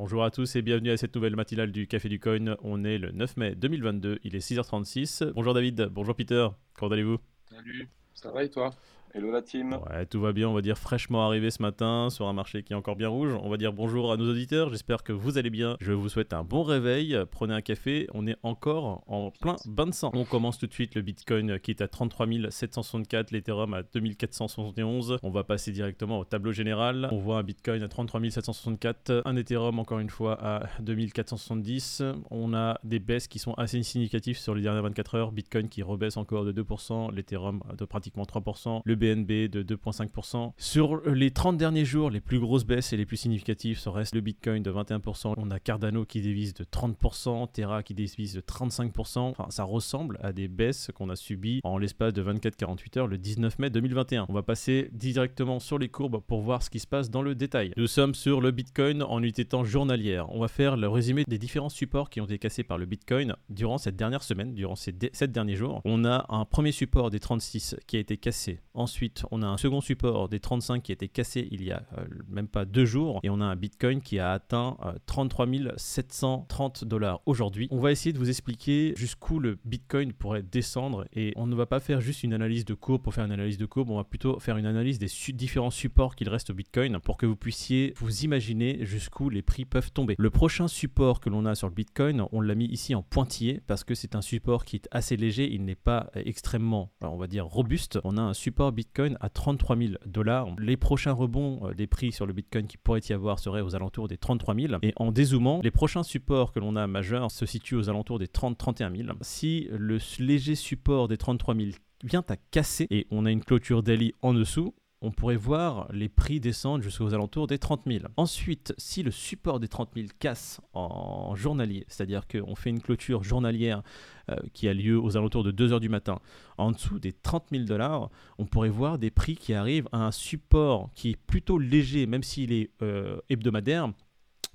Bonjour à tous et bienvenue à cette nouvelle matinale du Café du Coin. On est le 9 mai 2022, il est 6h36. Bonjour David, bonjour Peter, comment allez-vous? Salut, ça va et toi? Hello la team. Ouais, tout va bien, on va dire fraîchement arrivé ce matin sur un marché qui est encore bien rouge. On va dire bonjour à nos auditeurs, j'espère que vous allez bien. Je vous souhaite un bon réveil, prenez un café, on est encore en plein bain de sang. On commence tout de suite le Bitcoin qui est à 33 764, l'Ethereum à 2471. On va passer directement au tableau général. On voit un Bitcoin à 33 764, un Ethereum encore une fois à 2470. On a des baisses qui sont assez significatives sur les dernières 24 heures. Bitcoin qui rebaisse encore de 2%, l'Ethereum de pratiquement 3%, le BNB de 2,5%. Sur les 30 derniers jours, les plus grosses baisses et les plus significatives, ça reste le Bitcoin de 21%. On a Cardano qui dévise de 30%, Terra qui dévise de 35%. Enfin, ça ressemble à des baisses qu'on a subies en l'espace de 24-48 heures le 19 mai 2021. On va passer directement sur les courbes pour voir ce qui se passe dans le détail. Nous sommes sur le Bitcoin en unité temps journalière. On va faire le résumé des différents supports qui ont été cassés par le Bitcoin durant cette dernière semaine, durant ces 7 derniers jours. On a un premier support des 36 qui a été cassé. Ensuite, on a un second support des 35 qui a été cassé il y a euh, même pas deux jours. Et on a un Bitcoin qui a atteint 33 euh, 730 dollars aujourd'hui. On va essayer de vous expliquer jusqu'où le Bitcoin pourrait descendre. Et on ne va pas faire juste une analyse de courbe pour faire une analyse de courbe. On va plutôt faire une analyse des différents supports qu'il reste au Bitcoin pour que vous puissiez vous imaginer jusqu'où les prix peuvent tomber. Le prochain support que l'on a sur le Bitcoin, on l'a mis ici en pointillé parce que c'est un support qui est assez léger. Il n'est pas extrêmement, on va dire, robuste. On a un support Bitcoin à 33 000 dollars. Les prochains rebonds euh, des prix sur le Bitcoin qui pourrait y avoir seraient aux alentours des 33 000. Et en dézoomant, les prochains supports que l'on a majeurs se situent aux alentours des 30-31 000. Si le léger support des 33 000 vient à casser et on a une clôture daily en dessous, on pourrait voir les prix descendre jusqu'aux alentours des 30 000. Ensuite, si le support des 30 000 casse en journalier, c'est-à-dire qu'on fait une clôture journalière euh, qui a lieu aux alentours de 2 heures du matin, en dessous des 30 000 dollars, on pourrait voir des prix qui arrivent à un support qui est plutôt léger, même s'il est euh, hebdomadaire,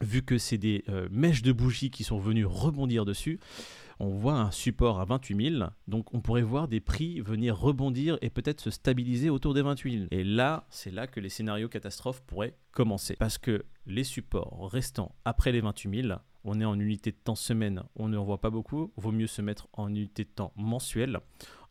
vu que c'est des euh, mèches de bougies qui sont venues rebondir dessus on voit un support à 28 000, donc on pourrait voir des prix venir rebondir et peut-être se stabiliser autour des 28 000. Et là, c'est là que les scénarios catastrophes pourraient commencer. Parce que les supports restants après les 28 000, on est en unité de temps semaine, on ne voit pas beaucoup, vaut mieux se mettre en unité de temps mensuelle.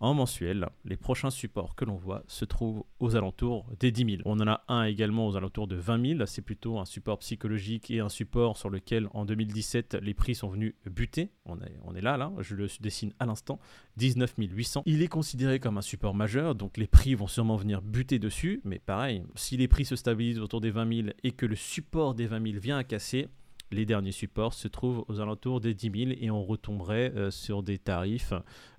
En mensuel, les prochains supports que l'on voit se trouvent aux alentours des 10 000. On en a un également aux alentours de 20 000, c'est plutôt un support psychologique et un support sur lequel en 2017 les prix sont venus buter. On est, on est là, là, je le dessine à l'instant, 19 800. Il est considéré comme un support majeur, donc les prix vont sûrement venir buter dessus, mais pareil, si les prix se stabilisent autour des 20 000 et que le support des 20 000 vient à casser, les derniers supports se trouvent aux alentours des 10 000 et on retomberait euh, sur des tarifs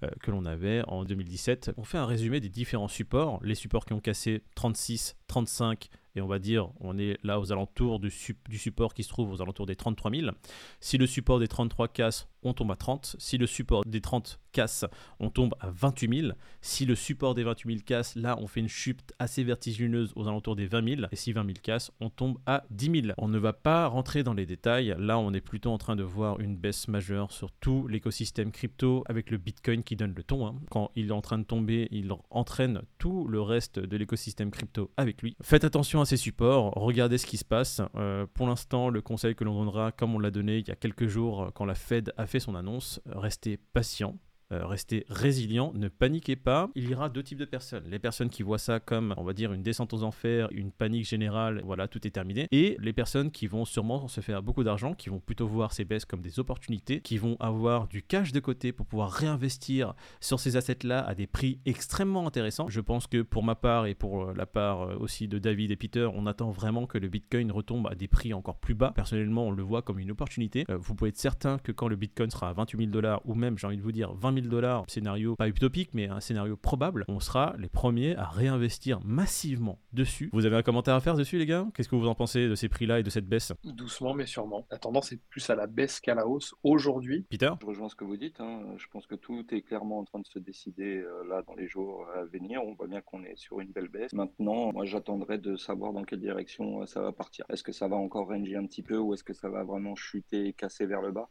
euh, que l'on avait en 2017. On fait un résumé des différents supports. Les supports qui ont cassé 36, 35, et on va dire on est là aux alentours du, du, support qui se trouve aux alentours des 33 000. Si le support des 33 casse, on tombe à 30. Si le support des 30 casse, on tombe à 28 000. Si le support des 28 000 casse, là on fait une chute assez vertigineuse aux alentours des 20 000. Et si 20 000 casse, on tombe à 10 000. On ne va pas rentrer dans les détails. Là on est plutôt en train de voir une baisse majeure sur tout l'écosystème crypto avec le Bitcoin qui donne le ton. Hein. Quand il est en train de tomber, il entraîne tout le reste de l'écosystème crypto avec lui. Faites attention à ces supports, regardez ce qui se passe. Euh, pour l'instant, le conseil que l'on donnera, comme on l'a donné il y a quelques jours quand la Fed a son annonce, restez patient. Euh, restez résilient, ne paniquez pas. Il y aura deux types de personnes. Les personnes qui voient ça comme, on va dire, une descente aux enfers, une panique générale, voilà, tout est terminé. Et les personnes qui vont sûrement se faire beaucoup d'argent, qui vont plutôt voir ces baisses comme des opportunités, qui vont avoir du cash de côté pour pouvoir réinvestir sur ces assets-là à des prix extrêmement intéressants. Je pense que pour ma part et pour euh, la part euh, aussi de David et Peter, on attend vraiment que le Bitcoin retombe à des prix encore plus bas. Personnellement, on le voit comme une opportunité. vous pouvez être certain que quand le Bitcoin sera à 28 000 dollars ou même, j'ai envie de vous dire, 20 000 dollars, scénario pas utopique, mais un scénario probable, on sera les premiers à réinvestir massivement dessus. Vous avez un commentaire à faire dessus, les gars? Qu'est-ce que vous en pensez de ces prix-là et de cette baisse? Doucement, mais sûrement. La tendance est plus à la baisse qu'à la hausse aujourd'hui. Peter? Je rejoins ce que vous dites. Hein. Je pense que tout est clairement en train de se décider euh, là dans les jours à venir. On voit bien qu'on est sur une belle baisse. Maintenant, moi, j'attendrai de savoir dans quelle direction euh, ça va partir. Est-ce que ça va encore ranger un petit peu ou est-ce que ça va vraiment chuter et casser vers le bas?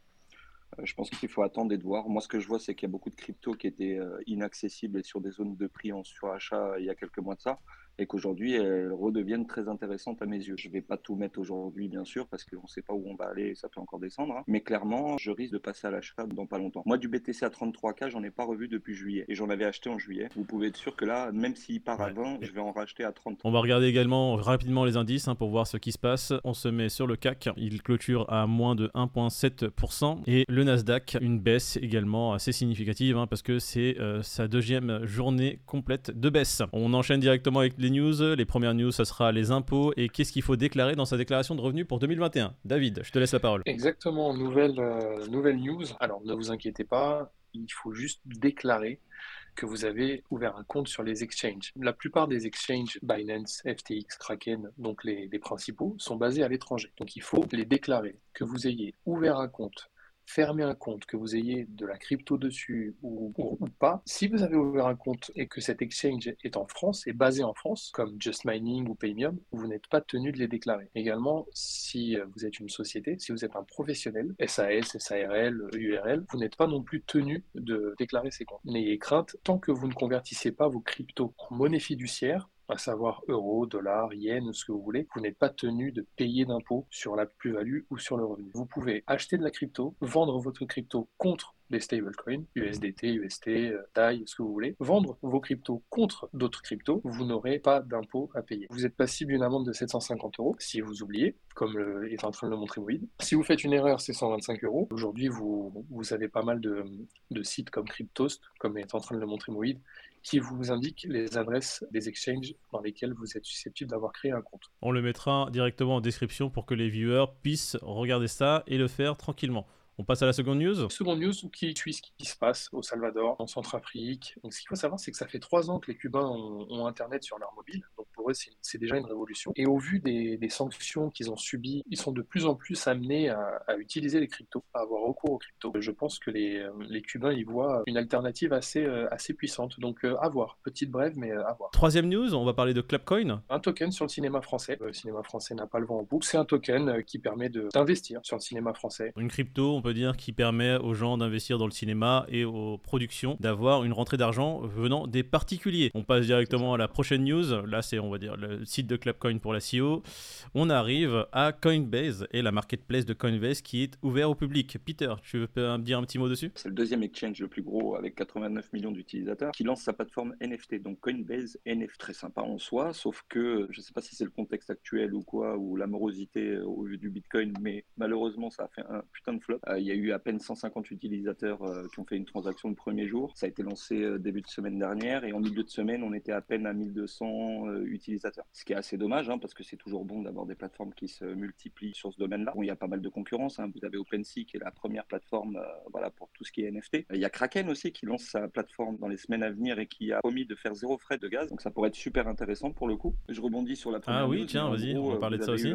Je pense qu'il faut attendre et de voir. Moi, ce que je vois, c'est qu'il y a beaucoup de cryptos qui étaient euh, inaccessibles et sur des zones de prix en surachat il y a quelques mois de ça. Et qu'aujourd'hui elles redeviennent très intéressantes à mes yeux. Je vais pas tout mettre aujourd'hui bien sûr parce qu'on ne sait pas où on va aller et ça peut encore descendre, hein. mais clairement je risque de passer à l'achat dans pas longtemps. Moi du BTC à 33K j'en ai pas revu depuis juillet et j'en avais acheté en juillet. Vous pouvez être sûr que là même s'il part à 20 je vais en racheter à 30. On va regarder également rapidement les indices hein, pour voir ce qui se passe. On se met sur le CAC, il clôture à moins de 1,7% et le Nasdaq une baisse également assez significative hein, parce que c'est euh, sa deuxième journée complète de baisse. On enchaîne directement avec les news. Les premières news, ça sera les impôts et qu'est-ce qu'il faut déclarer dans sa déclaration de revenus pour 2021. David, je te laisse la parole. Exactement, nouvelle, euh, nouvelle news. Alors ne vous inquiétez pas, il faut juste déclarer que vous avez ouvert un compte sur les exchanges. La plupart des exchanges, Binance, FTX, Kraken, donc les, les principaux, sont basés à l'étranger. Donc il faut les déclarer, que vous ayez ouvert un compte fermer un compte, que vous ayez de la crypto dessus ou, pas, si vous avez ouvert un compte et que cet exchange est en France, est basé en France, comme Just Mining ou Paymium, vous n'êtes pas tenu de les déclarer. Également, si euh, vous êtes une société, si vous êtes un professionnel, SAS, SARL, URL, vous n'êtes pas non plus tenu de déclarer ces comptes. N'ayez crainte, tant que vous ne convertissez pas vos cryptos en monnaie fiduciaire, à savoir euros, dollars, yens, ce que vous voulez, vous n'êtes pas tenu de payer d'impôts sur la plus-value ou sur le revenu. Vous pouvez acheter de la crypto, vendre votre crypto contre des stablecoins, USDT, UST, DAI, ce que vous voulez, vendre vos cryptos contre d'autres cryptos, vous n'aurez pas d'impôts à payer. Vous êtes passible d'une amende de 750 euros si vous oubliez, comme est en train de le montrer Moïd. Si vous faites une erreur, c'est 125 euros. Aujourd'hui, vous, avez pas mal de, de sites comme Cryptost, comme est en train de le montrer Moïd, qui vous indique les adresses des exchanges dans lesquels vous êtes susceptible d'avoir créé un compte. On le mettra directement en description pour que les viewers puissent regarder ça et le faire tranquillement. On passe à la seconde news Seconde news qui suit ce qui se passe au Salvador, en Centrafrique. Donc, ce qu'il faut savoir, c'est que ça fait trois ans que les Cubains ont, Internet sur leur mobile. Pour eux, c'est déjà une révolution. Et au vu des, sanctions qu'ils ont subies, ils sont de plus en plus amenés à, utiliser les cryptos, à avoir recours aux cryptos. Je pense que les, les Cubains y voient une alternative assez, euh, assez puissante. Donc, euh, à voir. Petite brève, mais euh, à voir. Troisième news, on va parler de Clapcoin. Un token sur le cinéma français. Le cinéma français n'a pas le vent en poupe. C'est un token qui permet d'investir sur le cinéma français. Une crypto, peut dire, qui permet aux gens d'investir dans le cinéma et aux productions d'avoir une rentrée d'argent venant des particuliers. On passe directement à la prochaine news. Là, c'est, on va dire, le site de Clubcoin pour la CEO. On arrive à Coinbase et la marketplace de Coinbase qui est ouvert au public. Peter, tu veux me dire un petit mot dessus? C'est le deuxième exchange le plus gros avec 89 millions d'utilisateurs qui lance sa plateforme NFT. Donc Coinbase NFT, très sympa en soi, sauf que je ne sais pas si c'est le contexte actuel ou quoi, ou l'amorosité au vu du Bitcoin, mais malheureusement, ça a fait un putain de flop. Euh, il y a eu à peine 150 utilisateurs euh, qui ont fait une transaction le premier jour. Ça a été lancé euh, début de semaine dernière et en milieu de semaine, on était à peine à 1200 euh, utilisateurs. Ce qui est assez dommage hein, parce que c'est toujours bon d'avoir des plateformes qui se multiplient sur ce domaine-là. Bon, il y a pas mal de concurrence. Hein. Vous avez OpenSea qui est la première plateforme voilà, pour tout ce qui est NFT. Il y a Kraken aussi qui lance sa plateforme dans les semaines à venir et qui a promis de faire zéro frais de gaz. Donc ça pourrait être super intéressant pour le coup. Je rebondis sur la première. Ah oui, tiens, vas-y, on va parler de ça aussi.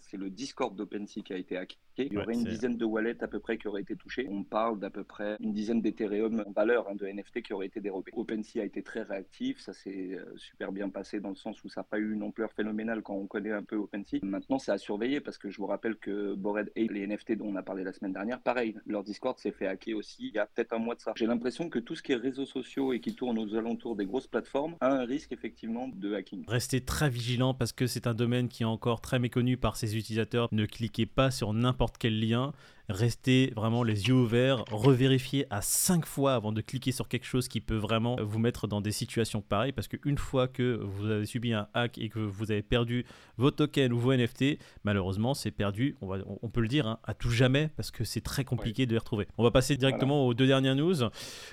C'est le Discord d'OpenSea qui a été hacké. Il y aurait une dizaine de wallets à peu près qui auraient été touchés. On parle d'à peu près une dizaine d'Ethereum en valeur hein, de NFT qui auraient été dérobés. OpenSea a été très réactif, ça s'est euh, super bien passé dans le sens où ça n'a pas eu une ampleur phénoménale quand on connaît un peu OpenSea. Maintenant, c'est à surveiller parce que je vous rappelle que Bored Ape, les NFT dont on a parlé la semaine dernière, pareil, leur Discord s'est fait hacker aussi il y a peut-être un mois de ça. J'ai l'impression que tout ce qui est réseaux sociaux et qui tourne aux alentours des grosses plateformes a un risque effectivement de hacking. Restez très vigilant parce que c'est un domaine qui est encore très méconnu par ses utilisateurs. Ne cliquez pas sur n'importe quel lien restez vraiment les yeux ouverts, revérifiez à 5 fois avant de cliquer sur quelque chose qui peut vraiment vous mettre dans des situations pareilles, parce qu'une fois que vous avez subi un hack et que vous avez perdu vos tokens ou vos NFT, malheureusement c'est perdu, on, va, on, peut le dire, hein, à tout jamais, parce que c'est très compliqué de les retrouver. On va passer directement aux deux dernières news.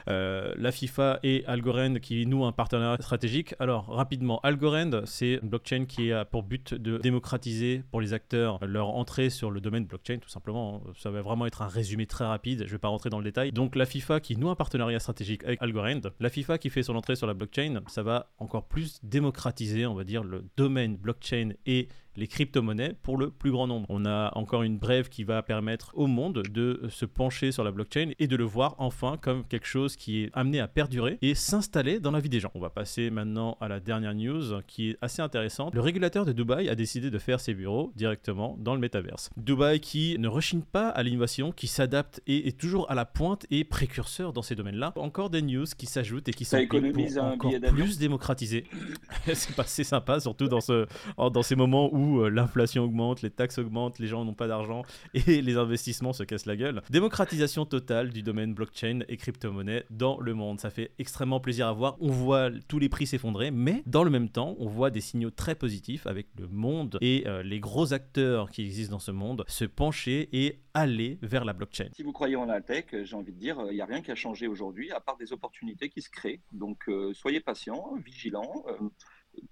Euh, la FIFA et Algorand qui nouent un partenariat stratégique. Alors rapidement, Algorand, c'est une blockchain qui a pour but de démocratiser pour les acteurs leur entrée sur le domaine blockchain, tout simplement. Ça va vraiment être un résumé très rapide, je vais pas rentrer dans le détail. Donc la FIFA qui noue un partenariat stratégique avec Algorand, la FIFA qui fait son entrée sur la blockchain, ça va encore plus démocratiser, on va dire, le domaine blockchain et les crypto-monnaies pour le plus grand nombre. On a encore une brève qui va permettre au monde de se pencher sur la blockchain et de le voir enfin comme quelque chose qui est amené à perdurer et s'installer dans la vie des gens. On va passer maintenant à la dernière news qui est assez intéressante. Le régulateur de Dubaï a décidé de faire ses bureaux directement dans le métaverse. Dubaï qui ne rechigne pas à l'innovation, qui s'adapte et est toujours à la pointe et précurseur dans ces domaines-là. Encore des news qui s'ajoutent et qui sont pour encore plus démocratiser. c'est pas assez sympa, surtout dans, ce, dans ces moments où euh, l'inflation augmente, les taxes augmentent, les gens n'ont pas d'argent et les investissements se cassent la gueule. Démocratisation totale du domaine blockchain et crypto-monnaie dans le monde. Ça fait extrêmement plaisir à voir. On voit tous les prix s'effondrer, mais dans le même temps, on voit des signaux très positifs avec le monde et euh, les gros acteurs qui existent dans ce monde se pencher et aller vers la blockchain. Si vous croyez en la tech, j'ai envie de dire, il n'y a rien qui a changé aujourd'hui à part des opportunités qui se créent. Donc euh, soyez patients, vigilants,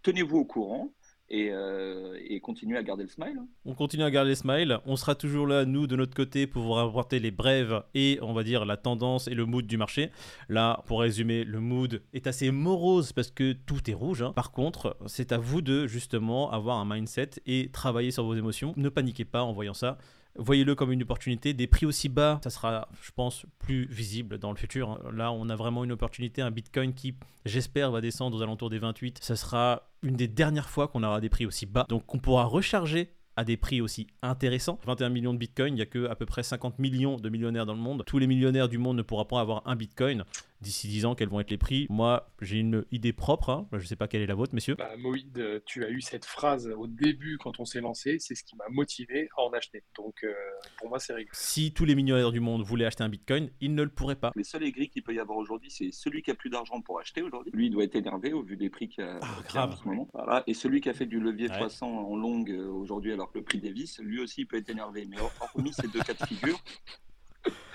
tenez-vous au courant. Euh, et, continuez à garder le smile. Hein. On continue à garder le smile. On sera toujours là, nous, de notre côté, pour vous rapporter les brèves et, on va dire, la tendance et le mood du marché. Là, pour résumer, le mood est assez morose parce que tout est rouge. Hein. Par contre, c'est à vous de, justement, avoir un mindset et travailler sur vos émotions. Ne paniquez pas en voyant ça voyez-le comme une opportunité. Des prix aussi bas, ça sera, je pense, plus visible dans le futur. Là, on a vraiment une opportunité, un Bitcoin qui, j'espère, va descendre aux alentours des 28. Ça sera une des dernières fois qu'on aura des prix aussi bas. Donc, on pourra recharger à des prix aussi intéressants. 21 millions de bitcoin, il n'y a que à peu près 50 millions de millionnaires dans le monde. Tous les millionnaires du monde ne pourront pas avoir un bitcoin d'ici 10 ans quels vont être les prix? Moi, j'ai une idée propre. Hein. Je ne sais pas quelle est la vôtre, messieurs. Bah, Moïd, tu as eu cette phrase au début quand on s'est lancé. C'est ce qui m'a motivé à en acheter. Donc, euh, pour moi, c'est réglé. Si tous les millionnaires du monde voulaient acheter un bitcoin, ils ne le pourraient pas. Les seuls aigris qu'il peut y avoir aujourd'hui, c'est celui qui a plus d'argent pour acheter aujourd'hui. Lui, il doit être énervé au vu des prix qu'il y a, ah, en ce moment. Voilà. Et celui qui a fait du levier 300 en longue euh, aujourd'hui, alors que le prix des vis, lui aussi peut être énervé. Mais hormis ces deux cas de figure,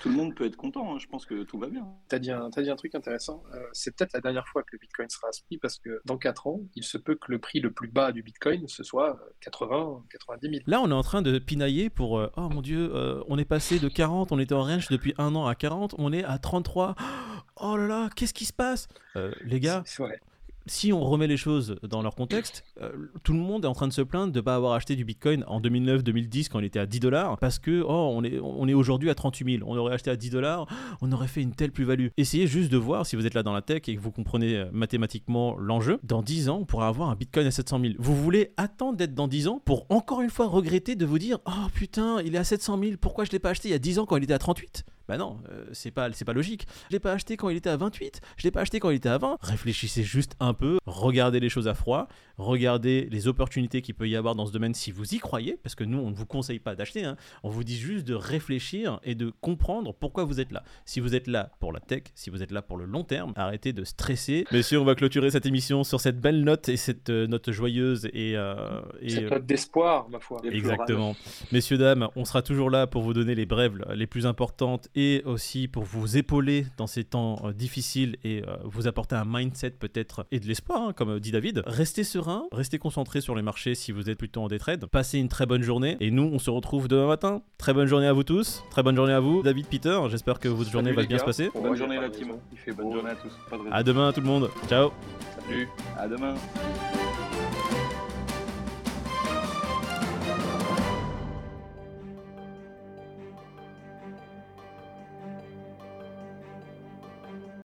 tout le monde peut être content. Hein. Je pense que tout va bien. Tu as, dit un, dit un truc intéressant. Euh, c'est peut-être la dernière fois que le Bitcoin sera à ce prix parce que dans 4 ans, il se peut que le prix le plus bas du Bitcoin, ce soit 80, 90 000. Là, on est en train de pinailler pour euh, Oh mon Dieu, euh, on est passé de 40, on était en range depuis un an à 40, on est à 33. Oh là là, qu'est-ce qui se passe? Les gars, si on remet les choses dans leur contexte, euh, tout le monde est en train de se plaindre de ne pas avoir acheté du Bitcoin en 2009-2010 quand il était à 10 dollars parce que oh, on est, on est aujourd'hui à 38 000. On aurait acheté à 10 dollars, on aurait fait une telle plus-value. Essayez juste de voir si vous êtes là dans la tech et que vous comprenez euh, mathématiquement l'enjeu. Dans 10 ans, on pourra avoir un Bitcoin à 700 000. Vous voulez attendre d'être dans 10 ans pour encore une fois regretter de vous dire oh putain, il est à 700 000, pourquoi je ne l'ai pas acheté il y a 10 ans quand il était à 38 bah non, euh, c'est pas, c'est pas logique. Je l'ai pas acheté quand il était à 28, je l'ai pas acheté quand il était à 20. Réfléchissez juste un peu, regardez les choses à froid, regardez les opportunités qu'il peut y avoir dans ce domaine si vous y croyez, parce que nous, on ne vous conseille pas d'acheter, hein. on vous dit juste de réfléchir et de comprendre pourquoi vous êtes là. Si vous êtes là pour la tech, si vous êtes là pour le long terme, arrêtez de stresser. Messieurs, on va clôturer cette émission sur cette belle note et cette euh, note joyeuse et... Euh, cette note d'espoir, ma foi. Exactement. Messieurs, dames, on sera toujours là pour vous donner les brèves les plus importantes et aussi pour vous épauler dans ces temps euh, difficiles et euh, vous apporter un mindset peut-être et de l'espoir, hein, comme dit David. Restez serein, restez concentré sur les marchés si vous êtes plutôt en détrade. Passez une très bonne journée et nous on se retrouve demain matin. Très bonne journée à vous tous, très bonne journée à vous, David, Peter. J'espère que votre journée va bien se passer. Bonne journée la team. Il fait bonne journée à tous. À demain tout le monde. Ciao. Salut. À demain.